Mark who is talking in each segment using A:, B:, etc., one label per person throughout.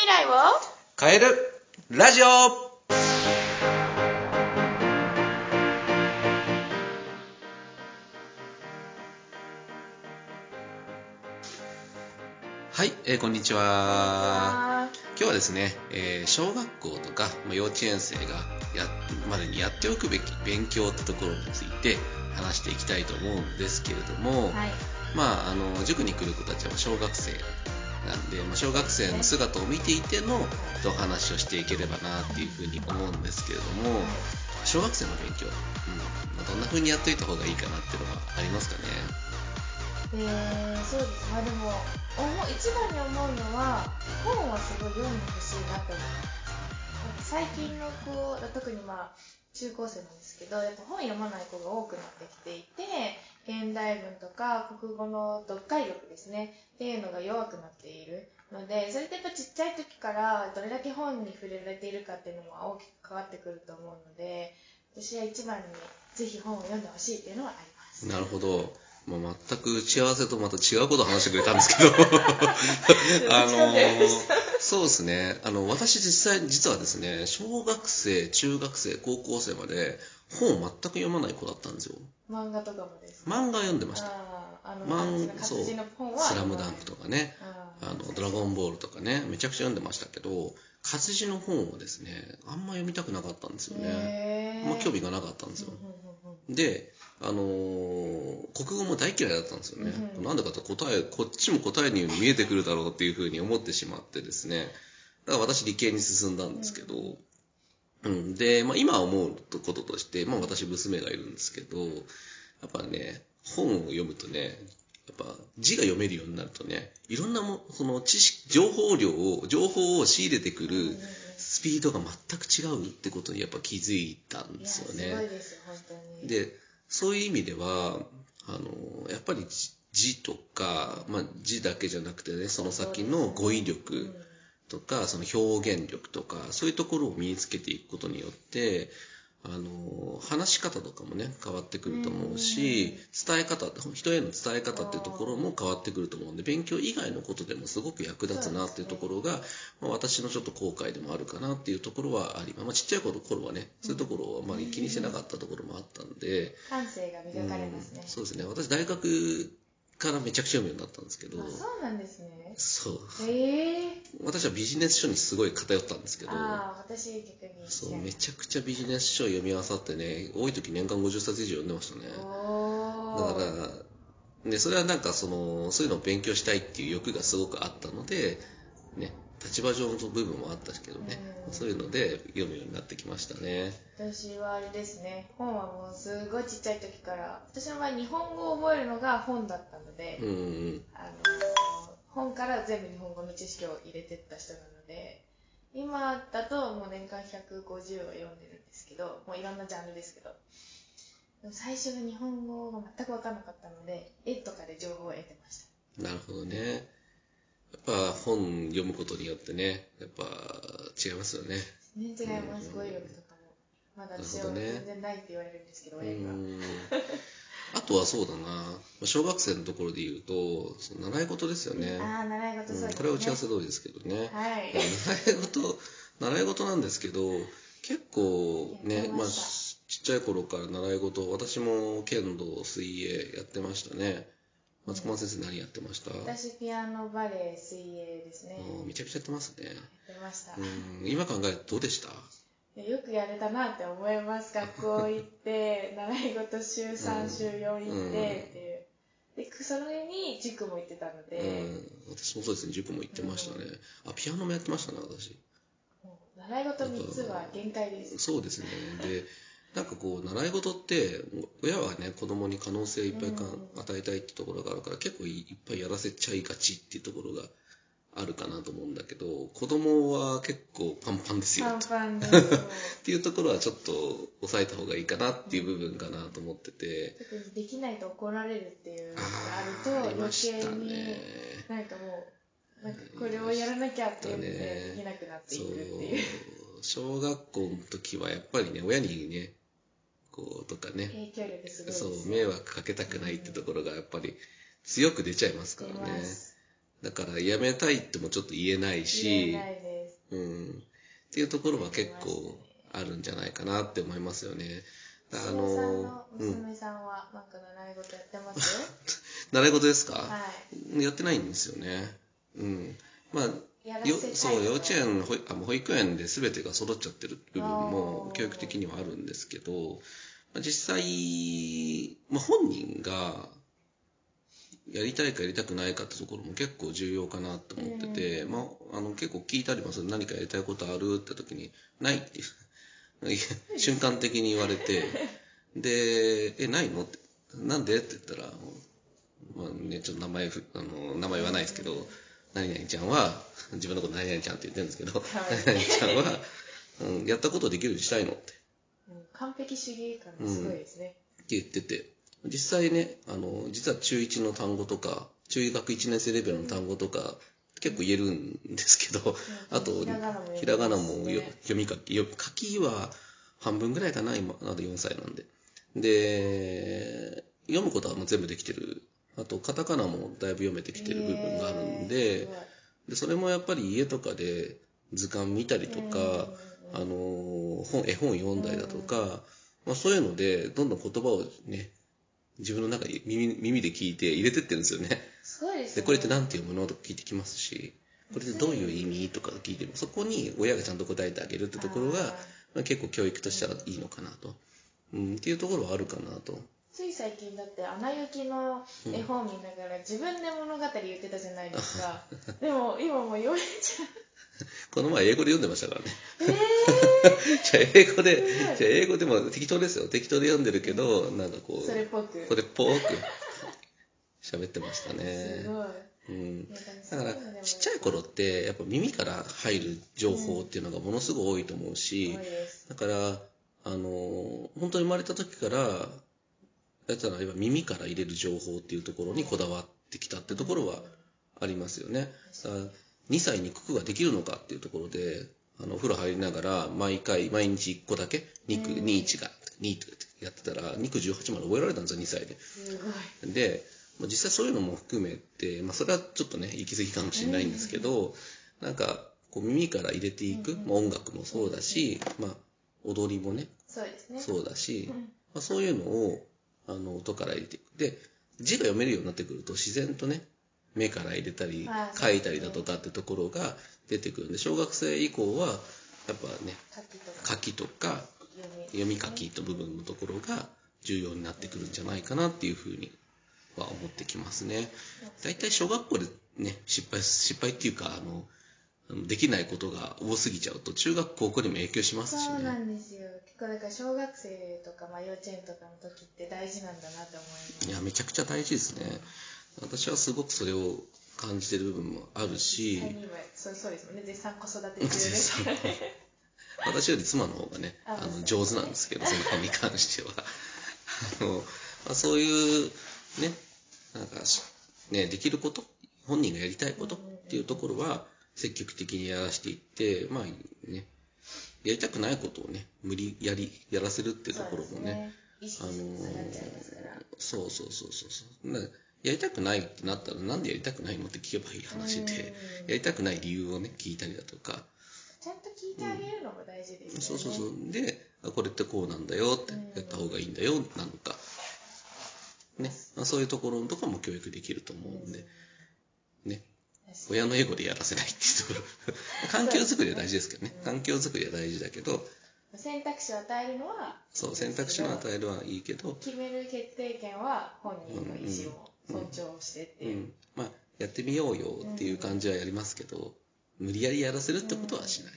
A: 未来を
B: 変えるラジオ。はい、えーこんにちは。今日はですね、えー小学校とか、まあ、幼稚園生がやまでにやっておくべき勉強ってところについて話していきたいと思うんですけれども、
A: はい。
B: まあ、あの塾に来る子たちは小学生なんで、まあ、小学生の姿を見ていてのお話をしていければなっていうふうに思うんですけれども小学生の勉強、うんまあ、どんなふうにやっておいた方がいいかなっていうのはありますかね。
A: えー、そうです。まあでも思う一番に思うのは本はすごい読んでほしいなと思います最近の子特にまあ中高生なんですけどやっぱ本読まない子が多くなってきていて現代文とか国語の読解力ですねっていうのが弱くなっているのでそれってやっぱちっちゃい時からどれだけ本に触れられているかっていうのも大きく関わってくると思うので私は一番にぜひ本を読んでほしいっていうのはあります。
B: なるほど、まあ、全く打ち合わせとまた違うことを話してくれたんですけど。あのそうですね。あの私実際実はですね小学生中学生高校生まで本を全く読まない子だったんですよ。
A: 漫画とかもです
B: 漫画読んでました。
A: あーあの
B: 漫
A: 活字の本は
B: スラムダンクとかね。
A: あー。
B: あのドラゴンボールとかね。めちゃくちゃ読んでましたけど活字の本をですねあんま読みたくなかったんですよね。
A: へー。
B: あんま興味がなかったんですよ。
A: うんうんうんうん。
B: で、あのー国語も大嫌いだったんですよね。
A: うん
B: なんでかと答え、こっちも答えに見えてくるだろうっていうふうに思ってしまってですね。だから私理系に進んだんですけど、うん、で、まあ今思うこととして、まあ私娘がいるんですけど、やっぱね、本を読むとね、やっぱ字が読めるようになるとね、いろんなも、その知識、情報量を、情報を仕入れてくる
A: うんうんうん
B: スピードが全く違うってことにやっぱ気づいたんですよ
A: すごい
B: ね。
A: ですよ本当に
B: で、そういう意味では、あの、やっぱり字とか、まあ字だけじゃなくてね、その先の語彙力とか、その表現力とか、そういうところを身につけていくことによって、あの、話し方とかもね、変わってくると思うし、伝え方、人への伝え方っていうところも変わってくると思うんで、勉強以外のことでもすごく役立つなっていうところが、まあ、私のちょっと後悔でもあるかなっていうところはあります。まあ、ちっちゃい頃頃はね、そういうところをあまり気にしてなかったところもあったんで、
A: 感性が磨かれますね。
B: うん。そうですね。私大学からめちゃくちゃ読むようになったんですけど
A: あ、そうなんですね
B: そう。
A: へえ
B: 私はビジネス書にすごい偏ったんですけど、
A: ああ私逆に
B: そう、めちゃくちゃビジネス書を読み漁ってね、多い時年間50冊以上読んでましたね。
A: お
B: だ
A: ー
B: から、ね、それはなんかその、そういうのを勉強したいっていう欲がすごくあったので、ね、立場上の部分もあったけどね、
A: うん
B: そういうので読むようになってきましたね。
A: 私はあれですね本はもうすごいちっちゃい時から私の場合日本語を覚えるのが本だったので、
B: うんうん。
A: あのー本から全部日本語の知識を入れてった人なので今だともう年間150は読んでるんですけどもういろんなジャンルですけど最初は日本語が全く分からなかったので絵とかで情報を得てました
B: なるほどね。やっぱ本読むことによってね、やっぱ違いますよね。
A: 全然違います語彙力とかもまだ私は全然ないって言われるんですけど
B: う
A: 親には
B: ん。あとはそうだな、小学生のところで言うと、その習い事ですよね。
A: ああ習い事そうですね、
B: うんこれは打ち合わせ通りですけどね。
A: はい
B: 習い事、習い事なんですけど、結構ね、まあ、ちっちゃい頃から習い事、私も剣道、水泳やってましたね。松駒先生何やってました、
A: 私ピアノバレエ水泳ですね。
B: めちゃくちゃやってますね。
A: やってました、
B: うん、今考えるとどうでした？
A: よくやれたなって思います。学校行って 習い事週3週4行ってっていう。でそれに塾も行ってたので、
B: うん、私もそうですね、塾も行ってましたね。あ、ピアノもやってましたね、私。
A: 習い事3つは限界です。
B: そうですね。で、なんかこう、習い事って、親はね、子供に可能性をいっぱいか
A: うん
B: 与えたいってところがあるから、結構いいっぱいやらせちゃいがちっていうところがあるかなと思うんだけど、子供は結構パンパンですよ
A: パン
B: と。
A: パン
B: っていうところはちょっと抑えた方がいいかなっていう部分かなと思ってて。
A: できないと怒られるっていうのが
B: あ
A: あると余計に
B: ね。
A: なんかもうなんかこれをやらなきゃっていうのでできなくなっていくっていう
B: 小学校の時はやっぱりね親にねこうとかね
A: 影響力すごいです
B: そう
A: ね
B: 迷惑かけたくないってところがやっぱり強く出ちゃいますから
A: 出
B: ねだからやめたいってもちょっと言えない
A: 言
B: し
A: えないで
B: うん。っていうところは結構あるんじゃないかなって思いますよね。あ
A: あの。娘さんはなんか習い事やってます？
B: 習い事ですか、
A: は
B: やってないんですよね。うん。まあ、よそう、幼稚
A: 園。
B: 園、保育あ保育園で全てが揃っちゃってる部分も教育的にはあるんですけど、まあ実際、まあ、本人がやりたいかやりたくないかってところも結構重要かなと思ってて、まあ、あの結構聞いたりもする。何かやりたいことある？って時に、ないっていう。瞬間的に言われて、で、え、ないの？って、なんで？って言ったら、まあね、ちょっと名前ふ、あの、名前言わない何々ちゃんは、自分のこと何々ちゃんって言ってるんですけど、
A: わいい
B: 何々ちゃんは、うん、やったことできるようにしたいのって
A: うん完璧主義感がすごいですね。
B: 言ってて、実際ね、あの、実は中1の単語とか、中学1年生レベルの単語とか、結構言えるんですけど、あと、
A: ひらがなもね
B: 読み書き、よ書きは半分ぐらいかな、今、まだ4歳なんで。で、読むことはもう全部できてる。あと、カタカナもだいぶ読めてきてる部分があるん
A: えー
B: で、でそれもやっぱり家とかで図鑑見たりとか、あの本絵本読んだりだとか、まあ、そういうのでどんどん言葉をね自分の中に耳耳で聞いて入れてってるんですよね。
A: すごいですね。
B: でこれって何て読むのとか聞いてきますしこれってどういう意味とか聞いてもそこに親がちゃんと答えてあげるってところが、まあ、結構教育としてはいいのかなと、うん、っていうところはあるかなと。
A: つい最近だって「アナ雪」の絵本見ながら自分で物語言ってたじゃないですか でも今もう読めちゃ
B: この前英語で読んでましたからね。
A: うえ
B: じゃあ英語で、じゃあ英語でも適当ですよ。適当で読んでるけど、なんかこ
A: ー、
B: う、
A: それっぽく
B: これっぽく 喋ってました
A: す
B: ね。
A: ごい
B: うん。だからちっちゃい頃ってやっぱ耳から入る情報っていうのがものすごい多いと思うし、だからあの本当に生まれた時からやつらは耳から入れる情報っていうところにこだわってきたってところはありますよね。だから2歳に九九ができるのかっていうところであのお風呂入りながら毎回毎日1個だけ2区
A: うん。
B: 21が2とかってやってたら2区18まで覚えられたんですよ2歳で。
A: すごい。
B: で、まあ実際そういうのも含めて、まあ、それはちょっとね、行き過ぎかもしれないんですけど、なんか、こう耳から入れていく、まあ、音楽もそうだし、まあ、踊りもね、
A: そうですね。
B: そうだし
A: う、ん。
B: まあ、そういうのを、あの、音から入れていく。で、字が読めるようになってくると、自然とね、目から入れたり書いたりだとかってところが出てくるんで、小学生以降は、やっぱね、
A: 書きとか読み
B: 書きの部分のところが重要になってくるんじゃないかなっていうふうには思ってきますね。大体小学校でね、失敗、失敗っていうか、あの、できないことが多すぎちゃうと、中学高校にも影響しますし
A: そうな
B: ね。
A: んですよ結構だから小学生とか、まあ、幼稚園とかの時って大事なんだなって思います。
B: いや、めちゃくちゃ大事ですね。私はすごくそれを感じてる部分もあるし、
A: そうそうですもんね絶賛子育て中ですからね。
B: 私より妻の方がね、
A: あ
B: あの上手なんですけど、その辺に関しては。あの、まあ、そういう、ね、なんかし、ね、できること、本人がやりたいことっていうところは、積極的にやらしていって、まあね、やりたくないことをね、無理やり、やらせるっていうところもね、そうそうそうそうそう。なやりたくないってなったら、なんでやりたくないのって聞けばいい話で、
A: うん
B: やりたくない理由をね、聞いたりだとか、
A: ちゃんと聞いてあげるのも大事ですよね、
B: そうそうそう。で、あこれってこうなんだよって、
A: うん
B: やった方がいいんだよ、なのか。ね。まあ、そういうところとかも教育できると思うんで、ね。親のエゴでやらせないっていうところ。環境づくりは大事ですけどね。環境づくりは大事だけど、
A: に選択肢を与えるのは
B: そう、選択肢を与えるはいいけど、
A: 決める決定権は本人の意思を尊重してっていう、
B: うん。まあ、やってみようよっていう感じはやりますけど、無理やりやらせるってことはしない。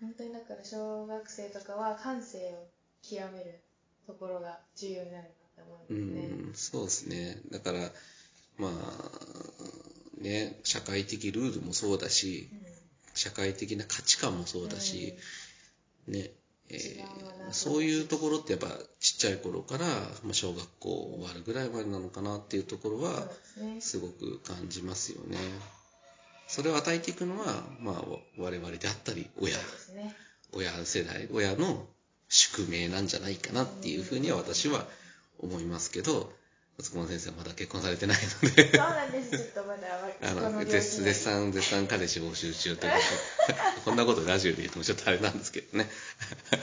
A: 本当にだから小学生とかは感性を極めるところが重要になるなって思
B: う
A: うんですね、
B: ん、そうですね。だから、まあ、ね、社会的ルールもそうだし、社会的な価値観もそうだし、ね、えーそういうところってやっぱちっちゃい頃から、まあ、小学校終わるぐらいまでなのかなっていうところは
A: です
B: ごく感じますよね。それを与えていくのは、まあ、わ我々であったり、親。
A: ね。
B: 親世代、親の宿命なんじゃないかなっていうふうには私は思いますけど、松本先生はまだ結婚されてないので。
A: そうなんです。ちょっとまだ
B: あ
A: この
B: 絶絶賛絶賛彼氏募集中ということで。こんなことラジオで言ってもちょっとあれなんですけどね。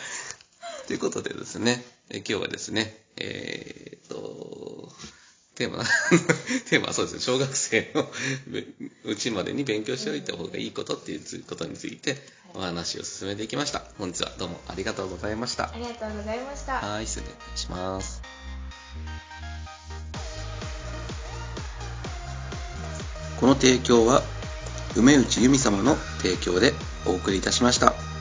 B: ということでですね。え今日はですねえーっとテーマ テーマはそうですね。小学生のうちまでに勉強しておいた方がいいことっていうことについてお話を進めていきました。本日はどうもありがとうございました。
A: ありがとうございました。
B: はい失礼しますこの提供は梅内由美様の提供でお送りいたしました。